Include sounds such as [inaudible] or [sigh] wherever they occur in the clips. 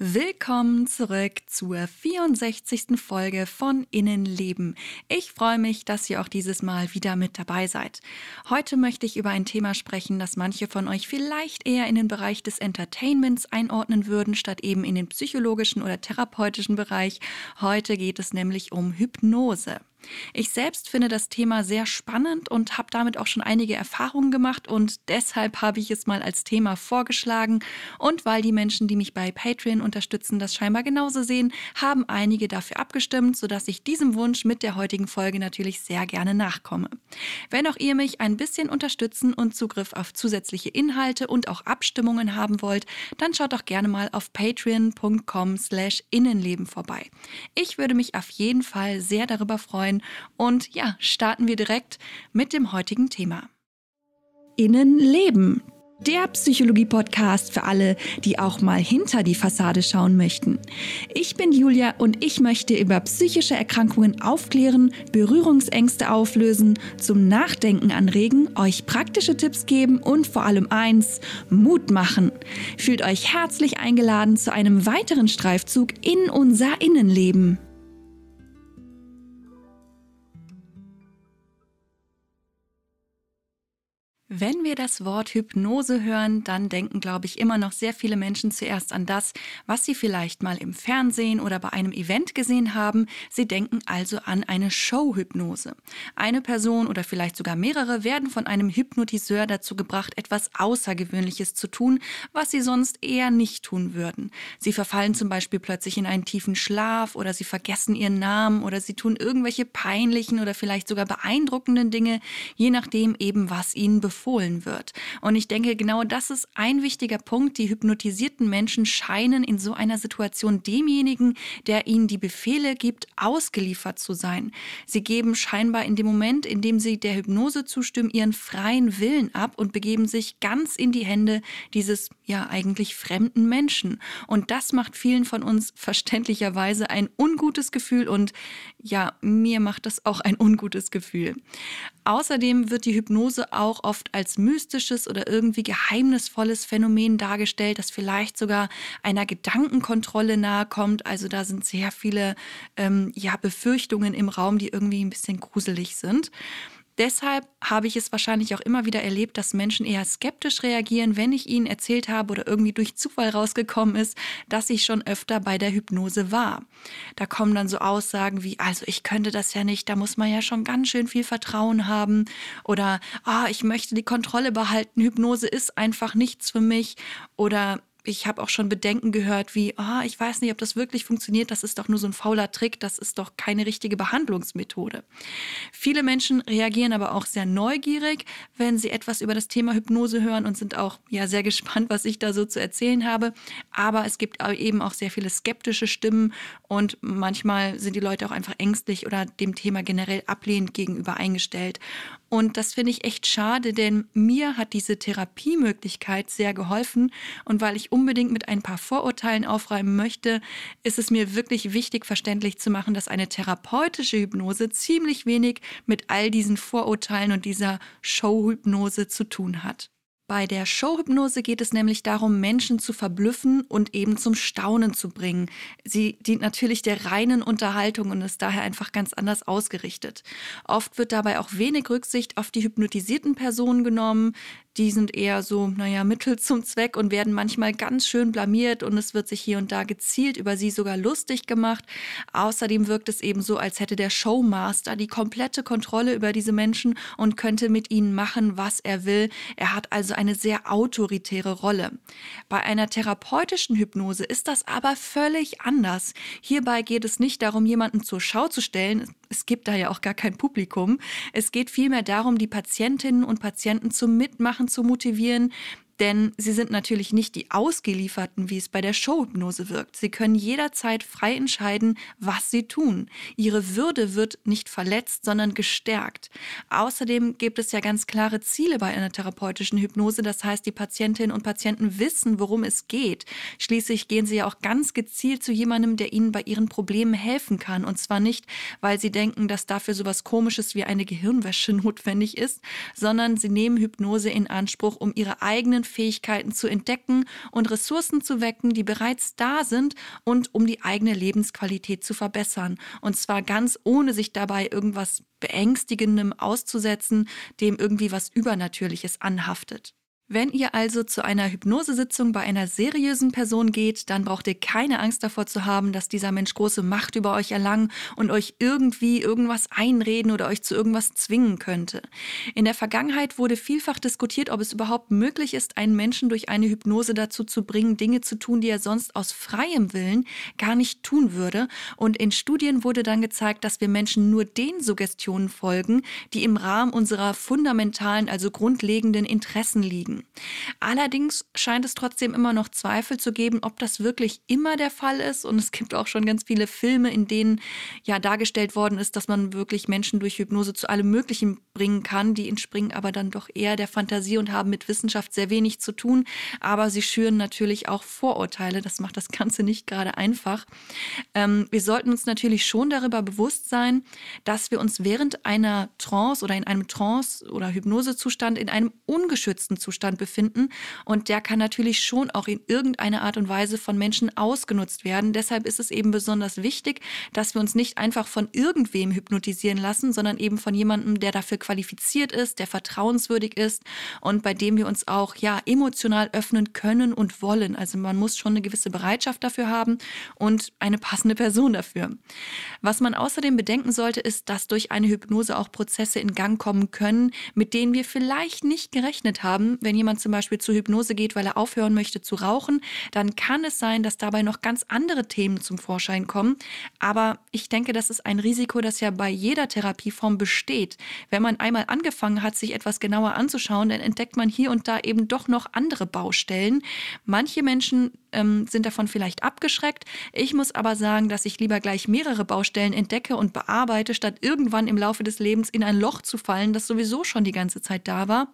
Willkommen zurück zur 64. Folge von Innenleben. Ich freue mich, dass ihr auch dieses Mal wieder mit dabei seid. Heute möchte ich über ein Thema sprechen, das manche von euch vielleicht eher in den Bereich des Entertainments einordnen würden, statt eben in den psychologischen oder therapeutischen Bereich. Heute geht es nämlich um Hypnose. Ich selbst finde das Thema sehr spannend und habe damit auch schon einige Erfahrungen gemacht und deshalb habe ich es mal als Thema vorgeschlagen. Und weil die Menschen, die mich bei Patreon unterstützen, das scheinbar genauso sehen, haben einige dafür abgestimmt, sodass ich diesem Wunsch mit der heutigen Folge natürlich sehr gerne nachkomme. Wenn auch ihr mich ein bisschen unterstützen und Zugriff auf zusätzliche Inhalte und auch Abstimmungen haben wollt, dann schaut doch gerne mal auf patreon.com slash Innenleben vorbei. Ich würde mich auf jeden Fall sehr darüber freuen, freuen. Und ja, starten wir direkt mit dem heutigen Thema. Innenleben. Der Psychologie-Podcast für alle, die auch mal hinter die Fassade schauen möchten. Ich bin Julia und ich möchte über psychische Erkrankungen aufklären, Berührungsängste auflösen, zum Nachdenken anregen, euch praktische Tipps geben und vor allem eins, Mut machen. Fühlt euch herzlich eingeladen zu einem weiteren Streifzug in unser Innenleben. Wenn wir das Wort Hypnose hören, dann denken, glaube ich, immer noch sehr viele Menschen zuerst an das, was sie vielleicht mal im Fernsehen oder bei einem Event gesehen haben. Sie denken also an eine Showhypnose. Eine Person oder vielleicht sogar mehrere werden von einem Hypnotiseur dazu gebracht, etwas Außergewöhnliches zu tun, was sie sonst eher nicht tun würden. Sie verfallen zum Beispiel plötzlich in einen tiefen Schlaf oder sie vergessen ihren Namen oder sie tun irgendwelche peinlichen oder vielleicht sogar beeindruckenden Dinge, je nachdem eben, was ihnen bevorsteht empfohlen wird. Und ich denke, genau das ist ein wichtiger Punkt. Die hypnotisierten Menschen scheinen in so einer Situation demjenigen, der ihnen die Befehle gibt, ausgeliefert zu sein. Sie geben scheinbar in dem Moment, in dem sie der Hypnose zustimmen, ihren freien Willen ab und begeben sich ganz in die Hände dieses ja eigentlich fremden Menschen. Und das macht vielen von uns verständlicherweise ein ungutes Gefühl und ja, mir macht das auch ein ungutes Gefühl. Außerdem wird die Hypnose auch oft als mystisches oder irgendwie geheimnisvolles Phänomen dargestellt, das vielleicht sogar einer Gedankenkontrolle nahe kommt. Also da sind sehr viele ähm, ja, Befürchtungen im Raum, die irgendwie ein bisschen gruselig sind. Deshalb habe ich es wahrscheinlich auch immer wieder erlebt, dass Menschen eher skeptisch reagieren, wenn ich ihnen erzählt habe oder irgendwie durch Zufall rausgekommen ist, dass ich schon öfter bei der Hypnose war. Da kommen dann so Aussagen wie, also ich könnte das ja nicht, da muss man ja schon ganz schön viel Vertrauen haben oder, ah, ich möchte die Kontrolle behalten, Hypnose ist einfach nichts für mich oder ich habe auch schon Bedenken gehört wie, oh, ich weiß nicht, ob das wirklich funktioniert, das ist doch nur so ein fauler Trick, das ist doch keine richtige Behandlungsmethode. Viele Menschen reagieren aber auch sehr neugierig, wenn sie etwas über das Thema Hypnose hören und sind auch ja sehr gespannt, was ich da so zu erzählen habe. Aber es gibt eben auch sehr viele skeptische Stimmen und manchmal sind die Leute auch einfach ängstlich oder dem Thema generell ablehnend gegenüber eingestellt. Und das finde ich echt schade, denn mir hat diese Therapiemöglichkeit sehr geholfen. Und weil ich unbedingt mit ein paar Vorurteilen aufräumen möchte, ist es mir wirklich wichtig, verständlich zu machen, dass eine therapeutische Hypnose ziemlich wenig mit all diesen Vorurteilen und dieser Showhypnose zu tun hat. Bei der Showhypnose geht es nämlich darum, Menschen zu verblüffen und eben zum Staunen zu bringen. Sie dient natürlich der reinen Unterhaltung und ist daher einfach ganz anders ausgerichtet. Oft wird dabei auch wenig Rücksicht auf die hypnotisierten Personen genommen die sind eher so, naja, Mittel zum Zweck und werden manchmal ganz schön blamiert und es wird sich hier und da gezielt über sie sogar lustig gemacht. Außerdem wirkt es eben so, als hätte der Showmaster die komplette Kontrolle über diese Menschen und könnte mit ihnen machen, was er will. Er hat also eine sehr autoritäre Rolle. Bei einer therapeutischen Hypnose ist das aber völlig anders. Hierbei geht es nicht darum, jemanden zur Schau zu stellen, es gibt da ja auch gar kein Publikum. Es geht vielmehr darum, die Patientinnen und Patienten zum Mitmachen zu motivieren, denn sie sind natürlich nicht die Ausgelieferten, wie es bei der Showhypnose wirkt. Sie können jederzeit frei entscheiden, was sie tun. Ihre Würde wird nicht verletzt, sondern gestärkt. Außerdem gibt es ja ganz klare Ziele bei einer therapeutischen Hypnose. Das heißt, die Patientinnen und Patienten wissen, worum es geht. Schließlich gehen sie ja auch ganz gezielt zu jemandem, der ihnen bei ihren Problemen helfen kann. Und zwar nicht, weil sie denken, dass dafür sowas Komisches wie eine Gehirnwäsche [laughs] notwendig ist, sondern sie nehmen Hypnose in Anspruch, um ihre eigenen Fähigkeiten zu entdecken und Ressourcen zu wecken, die bereits da sind und um die eigene Lebensqualität zu verbessern. Und zwar ganz ohne sich dabei irgendwas Beängstigendem auszusetzen, dem irgendwie was Übernatürliches anhaftet. Wenn ihr also zu einer Hypnosesitzung bei einer seriösen Person geht, dann braucht ihr keine Angst davor zu haben, dass dieser Mensch große Macht über euch erlangen und euch irgendwie irgendwas einreden oder euch zu irgendwas zwingen könnte. In der Vergangenheit wurde vielfach diskutiert, ob es überhaupt möglich ist, einen Menschen durch eine Hypnose dazu zu bringen, Dinge zu tun, die er sonst aus freiem Willen gar nicht tun würde. Und in Studien wurde dann gezeigt, dass wir Menschen nur den Suggestionen folgen, die im Rahmen unserer fundamentalen, also grundlegenden Interessen liegen. Allerdings scheint es trotzdem immer noch Zweifel zu geben, ob das wirklich immer der Fall ist. Und es gibt auch schon ganz viele Filme, in denen ja dargestellt worden ist, dass man wirklich Menschen durch Hypnose zu allem Möglichen bringen kann. Die entspringen aber dann doch eher der Fantasie und haben mit Wissenschaft sehr wenig zu tun. Aber sie schüren natürlich auch Vorurteile. Das macht das Ganze nicht gerade einfach. Ähm, wir sollten uns natürlich schon darüber bewusst sein, dass wir uns während einer Trance oder in einem Trance- oder Hypnosezustand in einem ungeschützten Zustand Zustand befinden. Und der kann natürlich schon auch in irgendeiner Art und Weise von Menschen ausgenutzt werden. Deshalb ist es eben besonders wichtig, dass wir uns nicht einfach von irgendwem hypnotisieren lassen, sondern eben von jemandem, der dafür qualifiziert ist, der vertrauenswürdig ist und bei dem wir uns auch ja emotional öffnen können und wollen. Also man muss schon eine gewisse Bereitschaft dafür haben und eine passende Person dafür. Was man außerdem bedenken sollte, ist, dass durch eine Hypnose auch Prozesse in Gang kommen können, mit denen wir vielleicht nicht gerechnet haben, wenn jemand zum Beispiel zur Hypnose geht, weil er aufhören möchte zu rauchen, dann kann es sein, dass dabei noch ganz andere Themen zum Vorschein kommen. Aber ich denke, das ist ein Risiko, das ja bei jeder Therapieform besteht. Wenn man einmal angefangen hat, sich etwas genauer anzuschauen, dann entdeckt man hier und da eben doch noch andere Baustellen. Manche Menschen ähm, sind davon vielleicht abgeschreckt. Ich muss aber sagen, dass ich lieber gleich mehrere Baustellen entdecke und bearbeite, statt irgendwann im Laufe des Lebens in ein Loch zu fallen, das sowieso schon die ganze Zeit da war.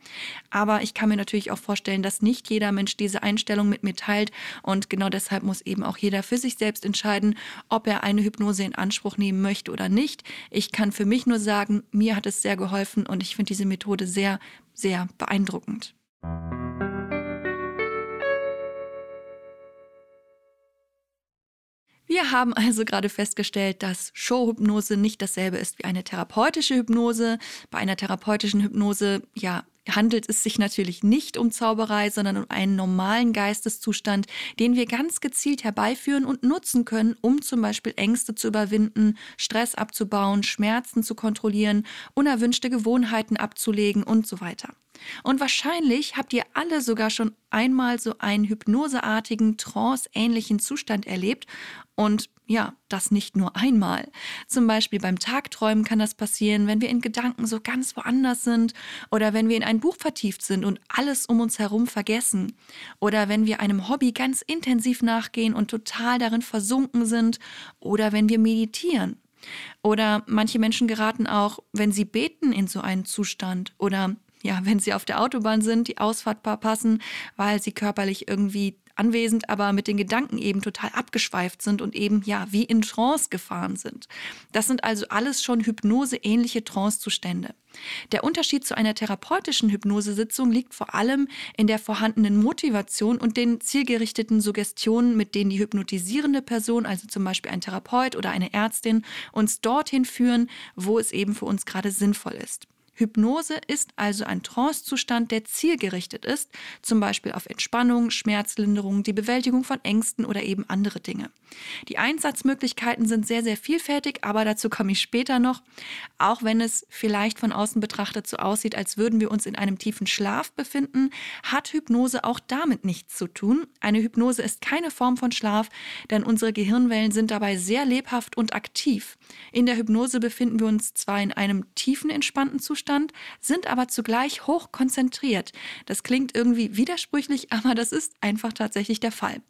Aber ich kann mir natürlich auch vorstellen, dass nicht jeder Mensch diese Einstellung mit mir teilt und genau deshalb muss eben auch jeder für sich selbst entscheiden, ob er eine Hypnose in Anspruch nehmen möchte oder nicht. Ich kann für mich nur sagen, mir hat es sehr geholfen und ich finde diese Methode sehr, sehr beeindruckend. Wir haben also gerade festgestellt, dass Showhypnose nicht dasselbe ist wie eine therapeutische Hypnose. Bei einer therapeutischen Hypnose, ja, handelt es sich natürlich nicht um Zauberei, sondern um einen normalen Geisteszustand, den wir ganz gezielt herbeiführen und nutzen können, um zum Beispiel Ängste zu überwinden, Stress abzubauen, Schmerzen zu kontrollieren, unerwünschte Gewohnheiten abzulegen und so weiter. Und wahrscheinlich habt ihr alle sogar schon einmal so einen hypnoseartigen, trance-ähnlichen Zustand erlebt und ja, das nicht nur einmal. Zum Beispiel beim Tagträumen kann das passieren, wenn wir in Gedanken so ganz woanders sind oder wenn wir in ein Buch vertieft sind und alles um uns herum vergessen oder wenn wir einem Hobby ganz intensiv nachgehen und total darin versunken sind oder wenn wir meditieren. Oder manche Menschen geraten auch, wenn sie beten, in so einen Zustand oder ja, wenn sie auf der Autobahn sind, die Ausfahrt passen, weil sie körperlich irgendwie anwesend, aber mit den Gedanken eben total abgeschweift sind und eben ja wie in Trance gefahren sind. Das sind also alles schon hypnoseähnliche Trancezustände. Der Unterschied zu einer therapeutischen Hypnosesitzung liegt vor allem in der vorhandenen Motivation und den zielgerichteten Suggestionen, mit denen die hypnotisierende Person, also zum Beispiel ein Therapeut oder eine Ärztin, uns dorthin führen, wo es eben für uns gerade sinnvoll ist. Hypnose ist also ein Trancezustand, der zielgerichtet ist, zum Beispiel auf Entspannung, Schmerzlinderung, die Bewältigung von Ängsten oder eben andere Dinge. Die Einsatzmöglichkeiten sind sehr, sehr vielfältig, aber dazu komme ich später noch. Auch wenn es vielleicht von außen betrachtet so aussieht, als würden wir uns in einem tiefen Schlaf befinden, hat Hypnose auch damit nichts zu tun. Eine Hypnose ist keine Form von Schlaf, denn unsere Gehirnwellen sind dabei sehr lebhaft und aktiv. In der Hypnose befinden wir uns zwar in einem tiefen, entspannten Zustand, Zustand, sind aber zugleich hoch konzentriert. Das klingt irgendwie widersprüchlich, [laughs] aber das ist einfach tatsächlich der Fall.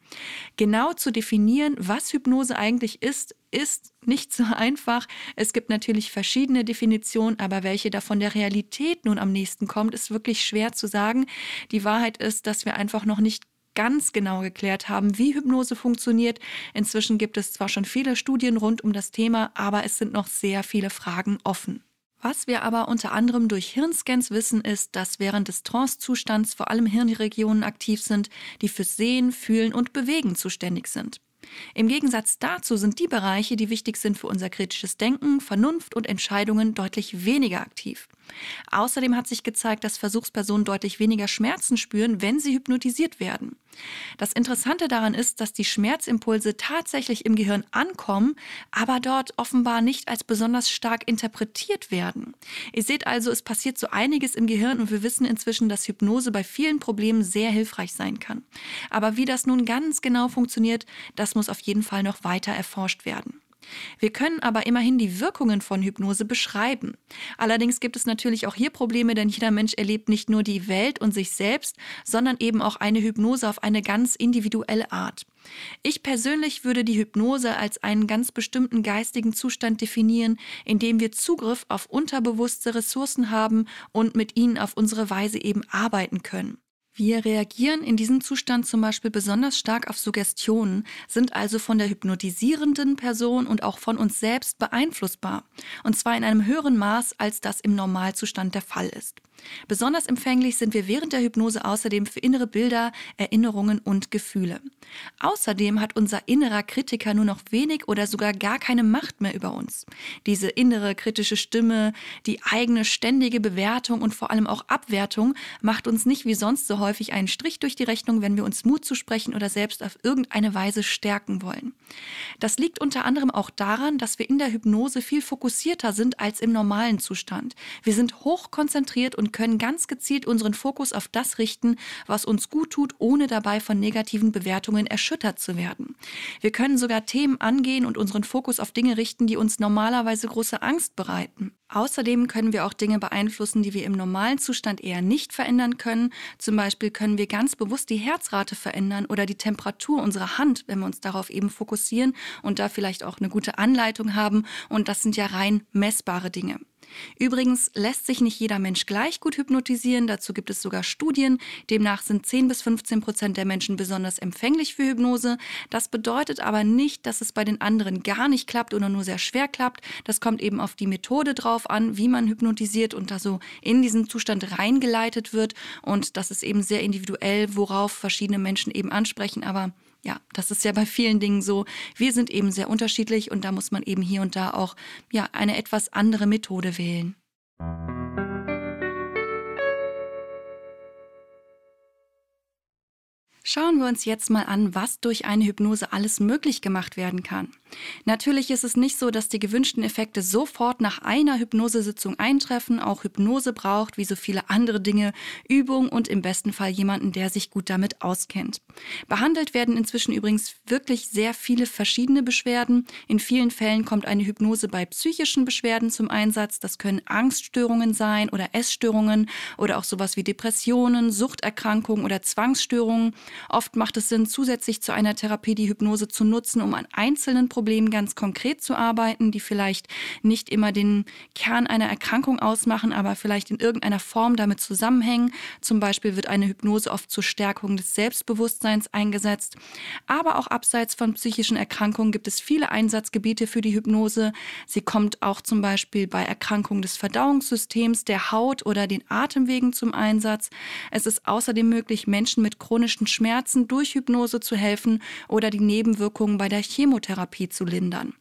Genau zu definieren, was Hypnose eigentlich ist, ist nicht so einfach. Es gibt natürlich verschiedene Definitionen, aber welche davon der Realität nun am nächsten kommt, ist wirklich schwer zu sagen. Die Wahrheit ist, dass wir einfach noch nicht ganz genau geklärt haben, wie Hypnose funktioniert. Inzwischen gibt es zwar schon viele Studien rund um das Thema, aber es sind noch sehr viele Fragen offen. Was wir aber unter anderem durch Hirnscans wissen, ist, dass während des Trance-Zustands vor allem Hirnregionen aktiv sind, die fürs Sehen, Fühlen und Bewegen zuständig sind. Im Gegensatz dazu sind die Bereiche, die wichtig sind für unser kritisches Denken, Vernunft und Entscheidungen, deutlich weniger aktiv. Außerdem hat sich gezeigt, dass Versuchspersonen deutlich weniger Schmerzen spüren, wenn sie hypnotisiert werden. Das Interessante daran ist, dass die Schmerzimpulse tatsächlich im Gehirn ankommen, aber dort offenbar nicht als besonders stark interpretiert werden. Ihr seht also, es passiert so einiges im Gehirn und wir wissen inzwischen, dass Hypnose bei vielen Problemen sehr hilfreich sein kann. Aber wie das nun ganz genau funktioniert, das muss auf jeden Fall noch weiter erforscht werden. Wir können aber immerhin die Wirkungen von Hypnose beschreiben. Allerdings gibt es natürlich auch hier Probleme, denn jeder Mensch erlebt nicht nur die Welt und sich selbst, sondern eben auch eine Hypnose auf eine ganz individuelle Art. Ich persönlich würde die Hypnose als einen ganz bestimmten geistigen Zustand definieren, in dem wir Zugriff auf unterbewusste Ressourcen haben und mit ihnen auf unsere Weise eben arbeiten können. Wir reagieren in diesem Zustand zum Beispiel besonders stark auf Suggestionen, sind also von der hypnotisierenden Person und auch von uns selbst beeinflussbar, und zwar in einem höheren Maß, als das im Normalzustand der Fall ist. Besonders empfänglich sind wir während der Hypnose außerdem für innere Bilder, Erinnerungen und Gefühle. Außerdem hat unser innerer Kritiker nur noch wenig oder sogar gar keine Macht mehr über uns. Diese innere kritische Stimme, die eigene ständige Bewertung und vor allem auch Abwertung macht uns nicht wie sonst so häufig einen Strich durch die Rechnung, wenn wir uns Mut zusprechen oder selbst auf irgendeine Weise stärken wollen. Das liegt unter anderem auch daran, dass wir in der Hypnose viel fokussierter sind als im normalen Zustand. Wir sind hoch konzentriert und können ganz gezielt unseren Fokus auf das richten, was uns gut tut, ohne dabei von negativen Bewertungen erschüttert zu werden. Wir können sogar Themen angehen und unseren Fokus auf Dinge richten, die uns normalerweise große Angst bereiten. Außerdem können wir auch Dinge beeinflussen, die wir im normalen Zustand eher nicht verändern können. Zum Beispiel können wir ganz bewusst die Herzrate verändern oder die Temperatur unserer Hand, wenn wir uns darauf eben fokussieren und da vielleicht auch eine gute Anleitung haben. Und das sind ja rein messbare Dinge. Übrigens lässt sich nicht jeder Mensch gleich gut hypnotisieren, dazu gibt es sogar Studien. Demnach sind 10 bis 15 Prozent der Menschen besonders empfänglich für Hypnose. Das bedeutet aber nicht, dass es bei den anderen gar nicht klappt oder nur sehr schwer klappt. Das kommt eben auf die Methode drauf an, wie man hypnotisiert und da so in diesen Zustand reingeleitet wird. Und das ist eben sehr individuell, worauf verschiedene Menschen eben ansprechen. Aber ja, das ist ja bei vielen Dingen so. Wir sind eben sehr unterschiedlich und da muss man eben hier und da auch ja eine etwas andere Methode wählen. Schauen wir uns jetzt mal an, was durch eine Hypnose alles möglich gemacht werden kann. Natürlich ist es nicht so, dass die gewünschten Effekte sofort nach einer Hypnosesitzung eintreffen. Auch Hypnose braucht, wie so viele andere Dinge, Übung und im besten Fall jemanden, der sich gut damit auskennt. Behandelt werden inzwischen übrigens wirklich sehr viele verschiedene Beschwerden. In vielen Fällen kommt eine Hypnose bei psychischen Beschwerden zum Einsatz. Das können Angststörungen sein oder Essstörungen oder auch sowas wie Depressionen, Suchterkrankungen oder Zwangsstörungen. Oft macht es Sinn, zusätzlich zu einer Therapie die Hypnose zu nutzen, um an einzelnen Problemen ganz konkret zu arbeiten, die vielleicht nicht immer den Kern einer Erkrankung ausmachen, aber vielleicht in irgendeiner Form damit zusammenhängen. Zum Beispiel wird eine Hypnose oft zur Stärkung des Selbstbewusstseins eingesetzt. Aber auch abseits von psychischen Erkrankungen gibt es viele Einsatzgebiete für die Hypnose. Sie kommt auch zum Beispiel bei Erkrankungen des Verdauungssystems, der Haut oder den Atemwegen zum Einsatz. Es ist außerdem möglich, Menschen mit chronischen Schmerzen Schmerzen durch Hypnose zu helfen oder die Nebenwirkungen bei der Chemotherapie zu lindern.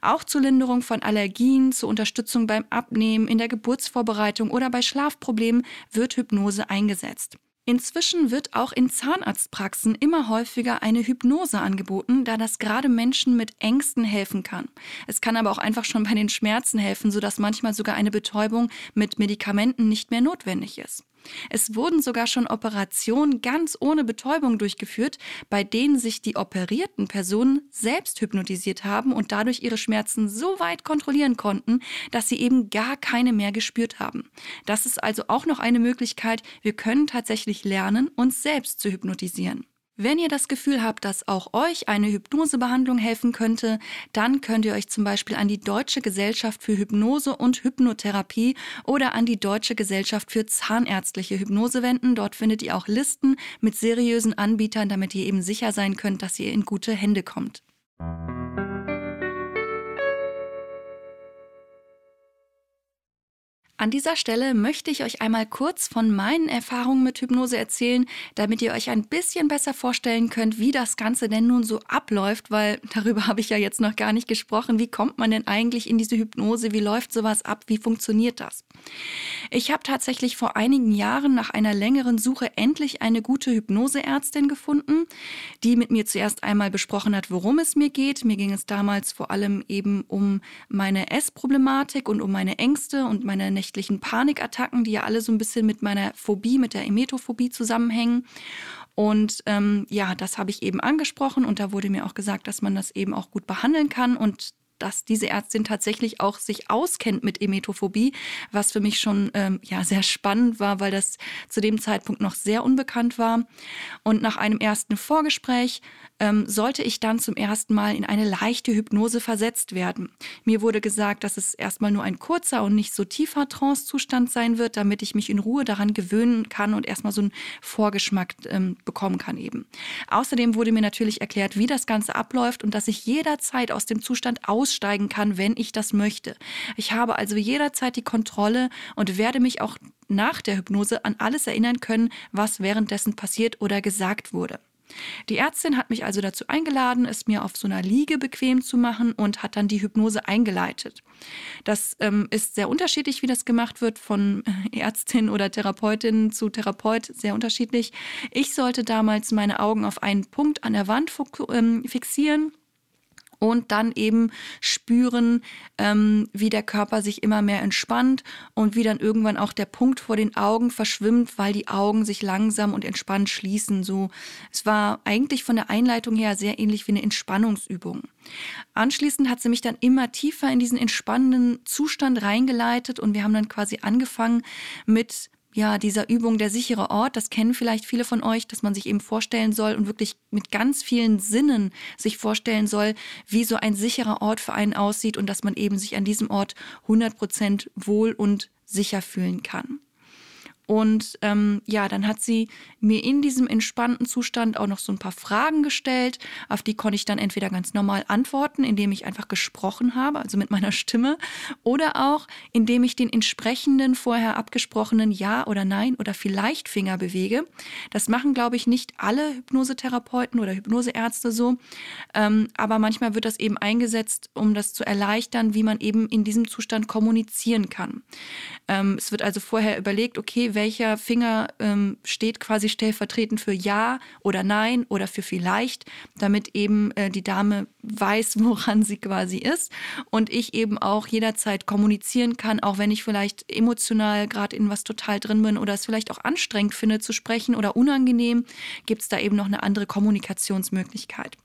Auch zur Linderung von Allergien, zur Unterstützung beim Abnehmen, in der Geburtsvorbereitung oder bei Schlafproblemen wird Hypnose eingesetzt. Inzwischen wird auch in Zahnarztpraxen immer häufiger eine Hypnose angeboten, da das gerade Menschen mit Ängsten helfen kann. Es kann aber auch einfach schon bei den Schmerzen helfen, sodass manchmal sogar eine Betäubung mit Medikamenten nicht mehr notwendig ist. Es wurden sogar schon Operationen ganz ohne Betäubung durchgeführt, bei denen sich die operierten Personen selbst hypnotisiert haben und dadurch ihre Schmerzen so weit kontrollieren konnten, dass sie eben gar keine mehr gespürt haben. Das ist also auch noch eine Möglichkeit, wir können tatsächlich lernen, uns selbst zu hypnotisieren. Wenn ihr das Gefühl habt, dass auch euch eine Hypnosebehandlung helfen könnte, dann könnt ihr euch zum Beispiel an die Deutsche Gesellschaft für Hypnose und Hypnotherapie oder an die Deutsche Gesellschaft für Zahnärztliche Hypnose wenden. Dort findet ihr auch Listen mit seriösen Anbietern, damit ihr eben sicher sein könnt, dass ihr in gute Hände kommt. An dieser Stelle möchte ich euch einmal kurz von meinen Erfahrungen mit Hypnose erzählen, damit ihr euch ein bisschen besser vorstellen könnt, wie das Ganze denn nun so abläuft, weil [laughs] darüber habe ich ja jetzt noch gar nicht gesprochen. Wie kommt man denn eigentlich in diese Hypnose? Wie läuft sowas ab? Wie funktioniert das? Ich habe tatsächlich vor einigen Jahren nach einer längeren Suche endlich eine gute Hypnoseärztin gefunden, die mit mir zuerst einmal besprochen hat, worum es mir geht. Mir ging es damals vor allem eben um meine Essproblematik und um meine Ängste und meine nächtlichen Panikattacken, die ja alle so ein bisschen mit meiner Phobie, mit der Emetophobie zusammenhängen. Und ähm, ja, das habe ich eben angesprochen und da wurde mir auch gesagt, dass man das eben auch gut behandeln kann und dass diese Ärztin tatsächlich auch sich auskennt mit Emetophobie, was für mich schon ähm, ja, sehr spannend war, weil das zu dem Zeitpunkt noch sehr unbekannt war. Und nach einem ersten Vorgespräch ähm, sollte ich dann zum ersten Mal in eine leichte Hypnose versetzt werden. Mir wurde gesagt, dass es erstmal nur ein kurzer und nicht so tiefer Trance-Zustand sein wird, damit ich mich in Ruhe daran gewöhnen kann und erstmal so einen Vorgeschmack ähm, bekommen kann eben. Außerdem wurde mir natürlich erklärt, wie das Ganze abläuft und dass ich jederzeit aus dem Zustand aussteigen kann, wenn ich das möchte. Ich habe also jederzeit die Kontrolle und werde mich auch nach der Hypnose an alles erinnern können, was währenddessen passiert oder gesagt wurde. Die Ärztin hat mich also dazu eingeladen, es mir auf so einer Liege bequem zu machen und hat dann die Hypnose eingeleitet. Das ähm, ist sehr unterschiedlich, wie das gemacht wird, von Ärztin oder Therapeutin zu Therapeut, sehr unterschiedlich. Ich sollte damals meine Augen auf einen Punkt an der Wand ähm, fixieren und dann eben spüren, ähm, wie der Körper sich immer mehr entspannt und wie dann irgendwann auch der Punkt vor den Augen verschwimmt, weil die Augen sich langsam und entspannt schließen. So, es war eigentlich von der Einleitung her sehr ähnlich wie eine Entspannungsübung. Anschließend hat sie mich dann immer tiefer in diesen entspannenden Zustand reingeleitet und wir haben dann quasi angefangen mit ja, dieser Übung der sichere Ort, das kennen vielleicht viele von euch, dass man sich eben vorstellen soll und wirklich mit ganz vielen Sinnen sich vorstellen soll, wie so ein sicherer Ort für einen aussieht und dass man eben sich an diesem Ort 100 Prozent wohl und sicher fühlen kann. Und ähm, ja, dann hat sie mir in diesem entspannten Zustand auch noch so ein paar Fragen gestellt, auf die konnte ich dann entweder ganz normal antworten, indem ich einfach gesprochen habe, also mit meiner Stimme, oder auch indem ich den entsprechenden vorher abgesprochenen Ja oder Nein oder vielleicht Finger bewege. Das machen, glaube ich, nicht alle Hypnosetherapeuten oder Hypnoseärzte so, ähm, aber manchmal wird das eben eingesetzt, um das zu erleichtern, wie man eben in diesem Zustand kommunizieren kann. Ähm, es wird also vorher überlegt, okay, welcher Finger ähm, steht quasi stellvertretend für Ja oder Nein oder für vielleicht, damit eben äh, die Dame weiß, [laughs] woran sie quasi ist und ich eben auch jederzeit kommunizieren kann, auch wenn ich vielleicht emotional gerade in was total drin bin oder es vielleicht auch anstrengend finde zu sprechen oder unangenehm, gibt es da eben noch eine andere Kommunikationsmöglichkeit.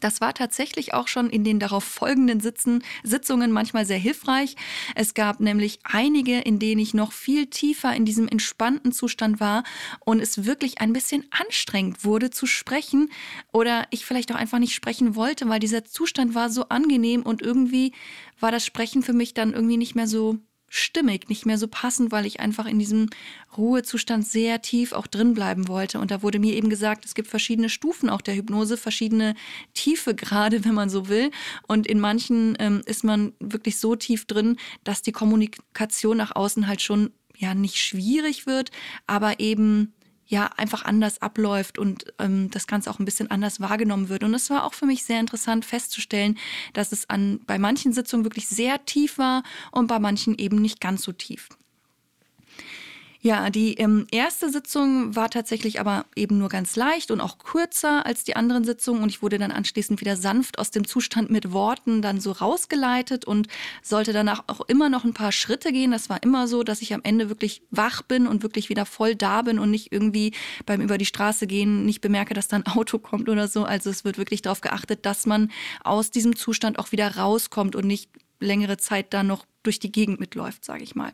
Das war tatsächlich auch schon in den darauf folgenden Sitzen, Sitzungen manchmal sehr hilfreich. Es gab nämlich einige, in denen ich noch viel tiefer in diesem entspannten Zustand war und es wirklich ein bisschen anstrengend wurde zu sprechen oder ich vielleicht auch einfach nicht sprechen wollte, weil dieser Zustand war so angenehm und irgendwie war das Sprechen für mich dann irgendwie nicht mehr so stimmig, nicht mehr so passend, weil ich einfach in diesem Ruhezustand sehr tief auch drin bleiben wollte. Und da wurde mir eben gesagt, es gibt verschiedene Stufen auch der Hypnose, verschiedene Tiefe gerade, wenn man so will. Und in manchen ähm, ist man wirklich so tief drin, dass die Kommunikation nach außen halt schon ja nicht schwierig wird, aber eben ja einfach anders abläuft und ähm, das Ganze auch ein bisschen anders wahrgenommen wird. Und es war auch für mich sehr interessant festzustellen, dass es an bei manchen Sitzungen wirklich sehr tief war und bei manchen eben nicht ganz so tief. Ja, die ähm, erste Sitzung war tatsächlich aber eben nur ganz leicht und auch kürzer als die anderen Sitzungen und ich wurde dann anschließend wieder sanft aus dem Zustand mit Worten dann so rausgeleitet und sollte danach auch immer noch ein paar Schritte gehen. Das war immer so, dass ich am Ende wirklich wach bin und wirklich wieder voll da bin und nicht irgendwie beim über die Straße gehen nicht bemerke, dass da ein Auto kommt oder so. Also es wird wirklich darauf geachtet, dass man aus diesem Zustand auch wieder rauskommt und nicht längere Zeit da noch durch die Gegend mitläuft, sage ich mal.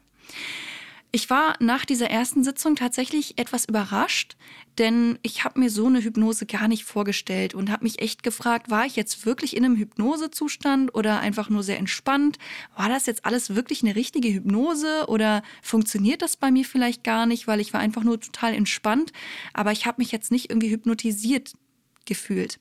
Ich war nach dieser ersten Sitzung tatsächlich etwas überrascht, denn ich habe mir so eine Hypnose gar nicht vorgestellt und habe mich echt gefragt, war ich jetzt wirklich in einem Hypnosezustand oder einfach nur sehr entspannt? War das jetzt alles wirklich eine richtige Hypnose oder funktioniert das bei mir vielleicht gar nicht, weil ich war einfach nur total entspannt, aber ich habe mich jetzt nicht irgendwie hypnotisiert gefühlt.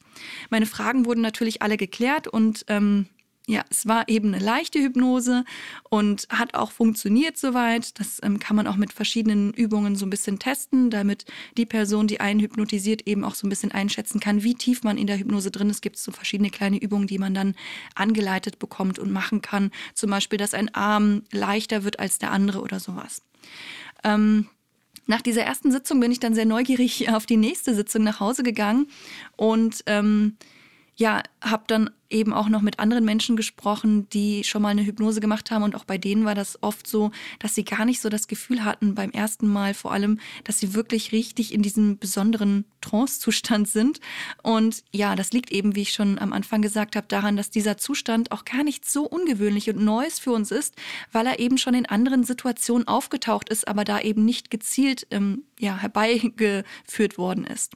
Meine Fragen wurden natürlich alle geklärt und ähm, ja, es war eben eine leichte Hypnose und hat auch funktioniert soweit. Das ähm, kann man auch mit verschiedenen Übungen so ein bisschen testen, damit die Person, die einen hypnotisiert, eben auch so ein bisschen einschätzen kann, wie tief man in der Hypnose drin ist. Gibt es so verschiedene kleine Übungen, die man dann angeleitet bekommt und machen kann. Zum Beispiel, dass ein Arm leichter wird als der andere oder sowas. Ähm, nach dieser ersten Sitzung bin ich dann sehr neugierig [laughs] auf die nächste Sitzung nach Hause gegangen und ähm, ja, habe dann eben auch noch mit anderen Menschen gesprochen, die schon mal eine Hypnose gemacht haben. Und auch bei denen war das oft so, dass sie gar nicht so das Gefühl hatten beim ersten Mal vor allem, dass sie wirklich richtig in diesem besonderen Trance-Zustand sind. Und ja, das liegt eben, wie ich schon am Anfang gesagt habe, daran, dass dieser Zustand auch gar nicht so ungewöhnlich und Neues für uns ist, weil er eben schon in anderen Situationen aufgetaucht ist, aber da eben nicht gezielt ähm, ja, herbeigeführt worden ist.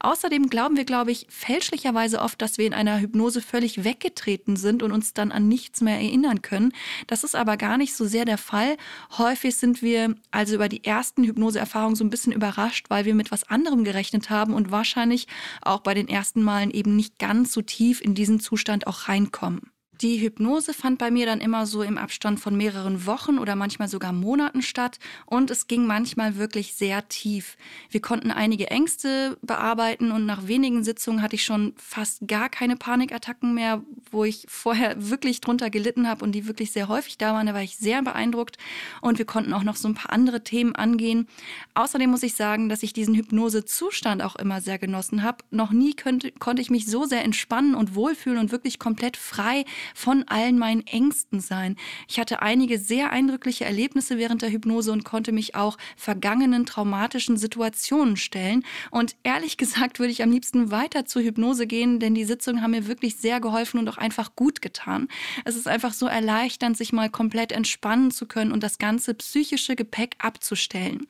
Außerdem glauben wir, glaube ich, fälschlicherweise oft, dass wir in einer Hypnose völlig weggetreten sind und uns dann an nichts mehr erinnern können. Das ist aber gar nicht so sehr der Fall. Häufig sind wir also über die ersten Hypnoseerfahrungen so ein bisschen überrascht, weil wir mit was anderem gerechnet haben und wahrscheinlich auch bei den ersten Malen eben nicht ganz so tief in diesen Zustand auch reinkommen. Die Hypnose fand bei mir dann immer so im Abstand von mehreren Wochen oder manchmal sogar Monaten statt und es ging manchmal wirklich sehr tief. Wir konnten einige Ängste bearbeiten und nach wenigen Sitzungen hatte ich schon fast gar keine Panikattacken mehr, wo ich vorher wirklich drunter gelitten habe und die wirklich sehr häufig da waren. Da war ich sehr beeindruckt und wir konnten auch noch so ein paar andere Themen angehen. Außerdem muss ich sagen, dass ich diesen Hypnosezustand auch immer sehr genossen habe. Noch nie könnte, konnte ich mich so sehr entspannen und wohlfühlen und wirklich komplett frei von allen meinen Ängsten sein. Ich hatte einige sehr eindrückliche Erlebnisse während der Hypnose und konnte mich auch vergangenen traumatischen Situationen stellen. Und ehrlich [laughs] gesagt würde ich am liebsten weiter zur Hypnose gehen, denn die Sitzungen haben mir wirklich sehr geholfen und auch einfach gut getan. Es ist einfach so erleichternd, sich mal komplett entspannen zu können und das ganze psychische Gepäck abzustellen.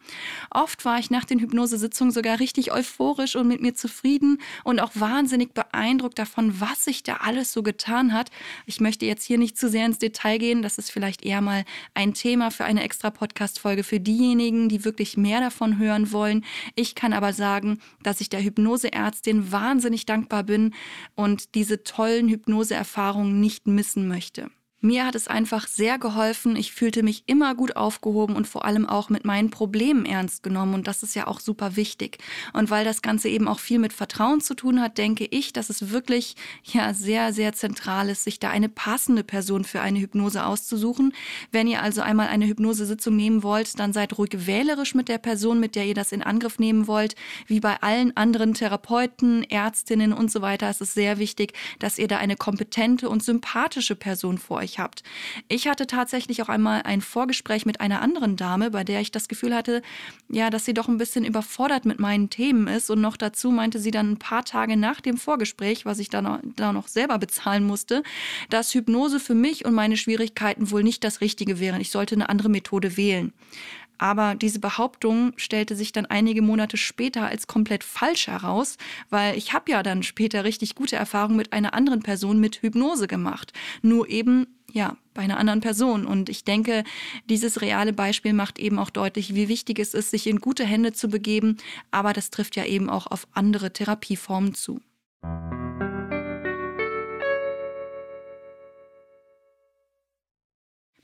Oft war ich nach den Hypnosesitzungen sogar richtig euphorisch und mit mir zufrieden und auch wahnsinnig beeindruckt davon, was sich da alles so getan hat. Ich möchte jetzt hier nicht zu sehr ins Detail gehen. Das ist vielleicht eher mal ein Thema für eine extra Podcast-Folge für diejenigen, die wirklich mehr davon hören wollen. Ich kann aber sagen, dass ich der Hypnoseärztin wahnsinnig dankbar bin und diese tollen Hypnoseerfahrungen nicht missen möchte. Mir hat es einfach sehr geholfen. Ich fühlte mich immer gut aufgehoben und vor allem auch mit meinen Problemen ernst genommen. Und das ist ja auch super wichtig. Und weil das Ganze eben auch viel mit Vertrauen zu tun hat, denke ich, dass es wirklich ja sehr, sehr zentral ist, sich da eine passende Person für eine Hypnose auszusuchen. Wenn ihr also einmal eine Hypnosesitzung nehmen wollt, dann seid ruhig wählerisch mit der Person, mit der ihr das in Angriff nehmen wollt. Wie bei allen anderen Therapeuten, Ärztinnen und so weiter ist es sehr wichtig, dass ihr da eine kompetente und sympathische Person vor euch habt. Ich hatte tatsächlich auch einmal ein Vorgespräch mit einer anderen Dame, bei der ich das Gefühl hatte, ja, dass sie doch ein bisschen überfordert mit meinen Themen ist. Und noch dazu meinte sie dann ein paar Tage nach dem Vorgespräch, was ich da noch, da noch selber bezahlen musste, dass Hypnose für mich und meine Schwierigkeiten wohl nicht das Richtige wäre. Ich sollte eine andere Methode wählen. Aber diese Behauptung stellte sich dann einige Monate später als komplett falsch heraus, weil ich habe ja dann später richtig gute Erfahrungen mit einer anderen Person mit Hypnose gemacht. Nur eben ja, bei einer anderen Person. Und ich denke, dieses reale Beispiel macht eben auch deutlich, wie wichtig es ist, sich in gute Hände zu begeben. Aber das trifft ja eben auch auf andere Therapieformen zu.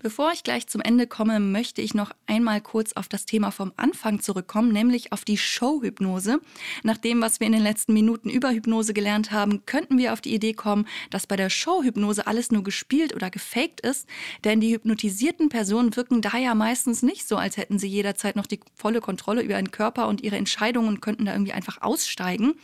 Bevor ich gleich zum Ende komme, möchte ich noch einmal kurz auf das Thema vom Anfang zurückkommen, nämlich auf die Showhypnose. Nach dem, was wir in den letzten Minuten über Hypnose gelernt haben, könnten wir auf die Idee kommen, dass bei der Showhypnose alles nur gespielt oder gefaked ist, denn die hypnotisierten Personen wirken da ja meistens nicht so, als hätten sie jederzeit noch die volle Kontrolle über ihren Körper und ihre Entscheidungen und könnten da irgendwie einfach aussteigen.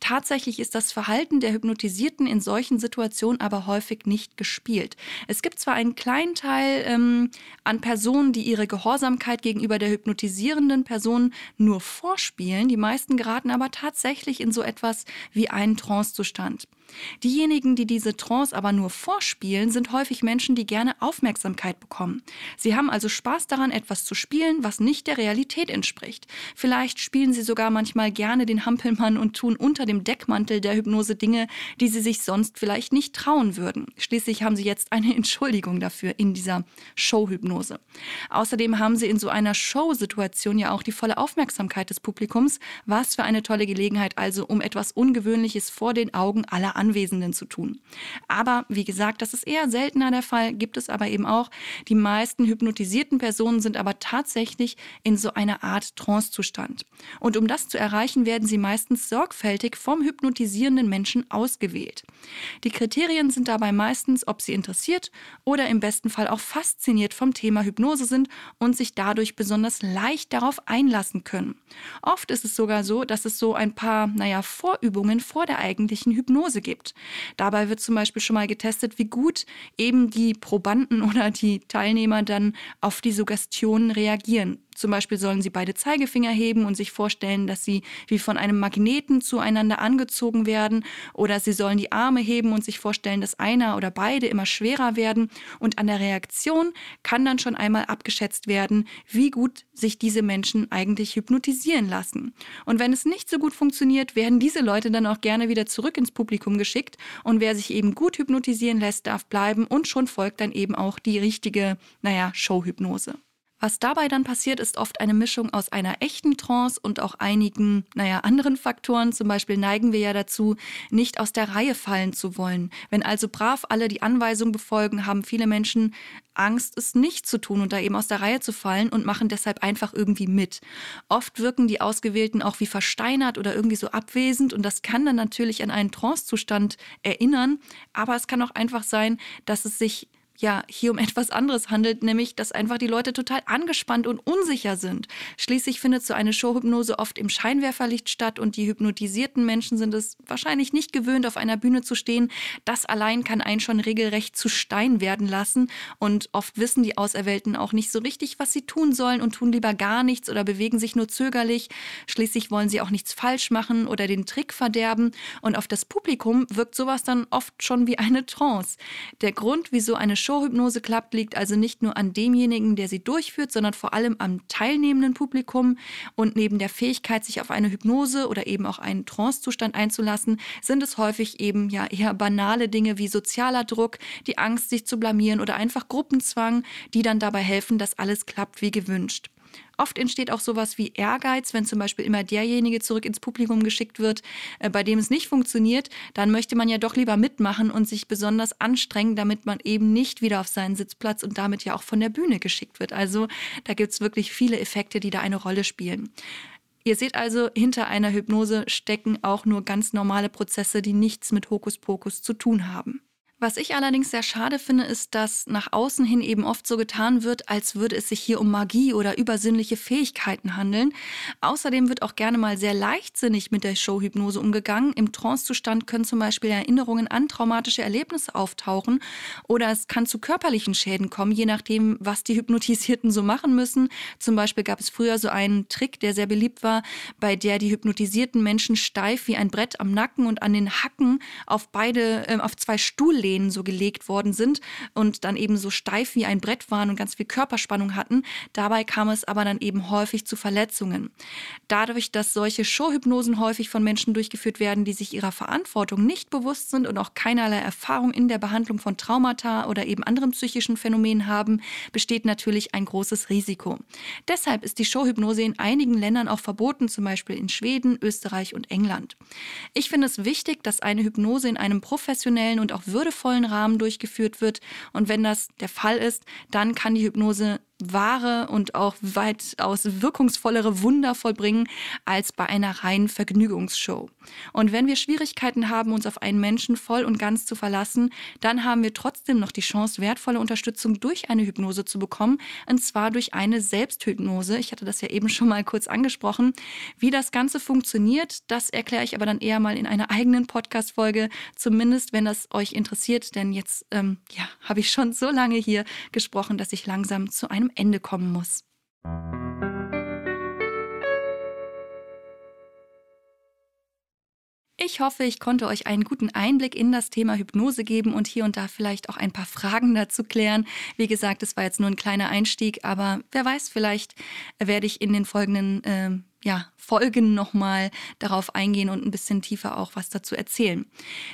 Tatsächlich ist das Verhalten der Hypnotisierten in solchen Situationen aber häufig nicht gespielt. Es gibt zwar einen kleinen Teil ähm, an Personen, die ihre Gehorsamkeit gegenüber der hypnotisierenden Person nur vorspielen. Die meisten geraten aber tatsächlich in so etwas wie einen Trancezustand. Diejenigen, die diese Trance aber nur vorspielen, sind häufig Menschen, die gerne Aufmerksamkeit bekommen. Sie haben also Spaß daran, etwas zu spielen, was nicht der Realität entspricht. Vielleicht spielen sie sogar manchmal gerne den Hampelmann und tun unter dem Deckmantel der Hypnose Dinge, die sie sich sonst vielleicht nicht trauen würden. Schließlich haben sie jetzt eine [laughs] Entschuldigung dafür in dieser Showhypnose. Außerdem haben sie in so einer Show-Situation ja auch die volle Aufmerksamkeit des Publikums. Was für eine tolle Gelegenheit also, um etwas Ungewöhnliches vor den Augen aller Anwesenden zu tun. Aber wie gesagt, das ist eher seltener der Fall, gibt es aber eben auch. Die meisten hypnotisierten Personen sind aber tatsächlich in so einer Art Trancezustand. Und um das zu erreichen, werden sie meistens sorgfältig vom hypnotisierenden Menschen ausgewählt. Die Kriterien sind dabei meistens, ob sie interessiert oder im besten Fall auch fasziniert vom Thema Hypnose sind und sich dadurch besonders leicht darauf einlassen können. Oft ist es sogar so, dass es so ein paar, naja, Vorübungen vor der eigentlichen Hypnose gibt. Dabei wird zum Beispiel schon mal getestet, wie gut eben die Probanden [laughs] oder die Teilnehmer dann auf die Suggestionen reagieren. Zum Beispiel sollen sie beide Zeigefinger heben und sich vorstellen, dass sie wie von einem Magneten zueinander angezogen werden. Oder sie sollen die Arme heben und sich vorstellen, dass einer oder beide immer schwerer werden. Und an der Reaktion kann dann schon einmal abgeschätzt werden, wie gut sich diese Menschen eigentlich hypnotisieren lassen. Und wenn es nicht so gut funktioniert, werden diese Leute dann auch gerne wieder zurück ins Publikum geschickt. Und wer sich eben gut hypnotisieren lässt, darf bleiben. Und schon folgt dann eben auch die richtige, naja, Showhypnose. Was dabei dann passiert, ist oft eine Mischung aus einer echten Trance und auch einigen, naja, anderen Faktoren. Zum Beispiel neigen wir ja dazu, nicht aus der Reihe fallen zu wollen. Wenn also brav alle die Anweisung befolgen, haben viele Menschen Angst, es nicht zu tun und da eben aus der Reihe zu fallen und machen deshalb einfach irgendwie mit. Oft wirken die Ausgewählten auch wie versteinert oder irgendwie so abwesend und das kann dann natürlich an einen Trancezustand erinnern, aber es kann auch einfach sein, dass es sich ja hier um etwas anderes handelt, nämlich dass einfach die Leute total angespannt und unsicher sind. Schließlich findet so eine Showhypnose oft im Scheinwerferlicht statt und die hypnotisierten Menschen sind es wahrscheinlich nicht gewöhnt, auf einer Bühne zu stehen. Das allein kann einen schon regelrecht zu Stein werden lassen und oft wissen die Auserwählten auch nicht so richtig, was sie tun sollen und tun lieber gar nichts oder bewegen sich nur zögerlich. Schließlich wollen sie auch nichts falsch machen oder den Trick verderben und auf das Publikum wirkt sowas dann oft schon wie eine Trance. Der Grund, wieso eine Show Showhypnose klappt, liegt also nicht nur an demjenigen, der sie durchführt, sondern vor allem am teilnehmenden Publikum. Und neben der Fähigkeit, sich auf eine Hypnose oder eben auch einen Trancezustand einzulassen, sind es häufig eben ja eher banale Dinge wie sozialer Druck, die Angst, sich zu blamieren oder einfach Gruppenzwang, die dann dabei helfen, dass alles klappt wie gewünscht. Oft entsteht auch sowas wie Ehrgeiz, wenn zum Beispiel immer derjenige zurück ins Publikum geschickt wird, äh, bei dem es nicht funktioniert, dann möchte man ja doch lieber mitmachen und sich besonders anstrengen, damit man eben nicht wieder auf seinen Sitzplatz und damit ja auch von der Bühne geschickt wird. Also da gibt es wirklich viele Effekte, die da eine Rolle spielen. Ihr seht also, hinter einer Hypnose stecken auch nur ganz normale Prozesse, die nichts mit Hokuspokus zu tun haben. Was ich allerdings sehr schade finde, ist, dass nach außen hin eben oft so getan wird, als würde es sich hier um Magie oder übersinnliche Fähigkeiten handeln. Außerdem wird auch gerne mal sehr leichtsinnig mit der Showhypnose umgegangen. Im Trancezustand können zum Beispiel Erinnerungen an traumatische Erlebnisse auftauchen oder es kann zu körperlichen Schäden kommen, je nachdem, was die Hypnotisierten so machen müssen. Zum Beispiel gab es früher so einen Trick, der sehr beliebt war, bei der die hypnotisierten Menschen steif wie ein Brett am Nacken und an den Hacken auf beide, äh, auf zwei Stuhllehnen Lehnen so gelegt worden sind und dann eben so steif wie ein Brett waren und ganz viel Körperspannung hatten. Dabei kam es aber dann eben häufig zu Verletzungen. Dadurch, dass solche Showhypnosen häufig von Menschen durchgeführt werden, die sich ihrer Verantwortung nicht bewusst sind und auch keinerlei Erfahrung in der Behandlung von Traumata oder eben anderen psychischen Phänomenen haben, besteht natürlich ein großes Risiko. Deshalb ist die Showhypnose in einigen Ländern auch verboten, zum Beispiel in Schweden, Österreich und England. Ich finde es wichtig, dass eine Hypnose in einem professionellen und auch würdevollen vollen Rahmen durchgeführt wird. Und wenn das der Fall ist, dann kann die Hypnose wahre und auch weitaus wirkungsvollere Wunder vollbringen als bei einer reinen Vergnügungsshow. Und wenn wir Schwierigkeiten haben, uns auf einen Menschen voll und ganz zu verlassen, dann haben wir trotzdem noch die Chance, wertvolle Unterstützung durch eine Hypnose zu bekommen, und zwar durch eine Selbsthypnose. Ich hatte das ja eben schon mal kurz angesprochen. Wie das Ganze funktioniert, das erkläre ich aber dann eher mal in einer eigenen Podcast-Folge, zumindest wenn das euch interessiert, denn jetzt ähm, ja, habe ich schon so lange hier gesprochen, dass ich langsam zu einem Ende kommen muss. Ich hoffe, ich konnte euch einen guten Einblick in das Thema Hypnose geben und hier und da vielleicht auch ein paar Fragen dazu klären. Wie gesagt, es war jetzt nur ein kleiner Einstieg, aber wer weiß, vielleicht werde ich in den folgenden äh, ja, Folgen nochmal darauf eingehen und ein bisschen tiefer auch was dazu erzählen.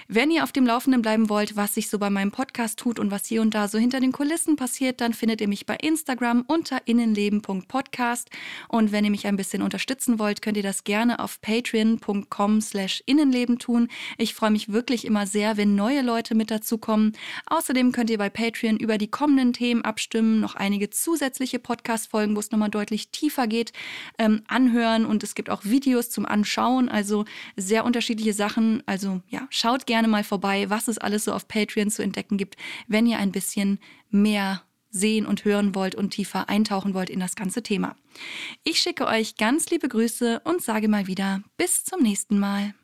Wenn ihr auf dem Laufenden bleiben wollt, was sich so bei meinem Podcast tut und was hier und da so hinter den Kulissen passiert, dann findet ihr mich bei Instagram unter innenleben.podcast. Und wenn ihr mich ein bisschen unterstützen wollt, könnt ihr das gerne auf patreon.com slash innenleben tun. Ich freue mich wirklich immer sehr, wenn neue Leute mit dazukommen. Außerdem könnt ihr bei Patreon über die kommenden Themen abstimmen, noch einige zusätzliche Podcast-Folgen, wo es nochmal deutlich tiefer geht, ähm, anhören und es gibt auch Videos zum Anschauen, also sehr unterschiedliche Sachen. Also ja, schaut gerne mal vorbei, was es alles so auf Patreon zu entdecken gibt, wenn ihr ein bisschen mehr sehen und hören wollt und tiefer eintauchen wollt in das ganze Thema. Ich schicke euch ganz liebe Grüße und sage mal wieder bis zum nächsten Mal.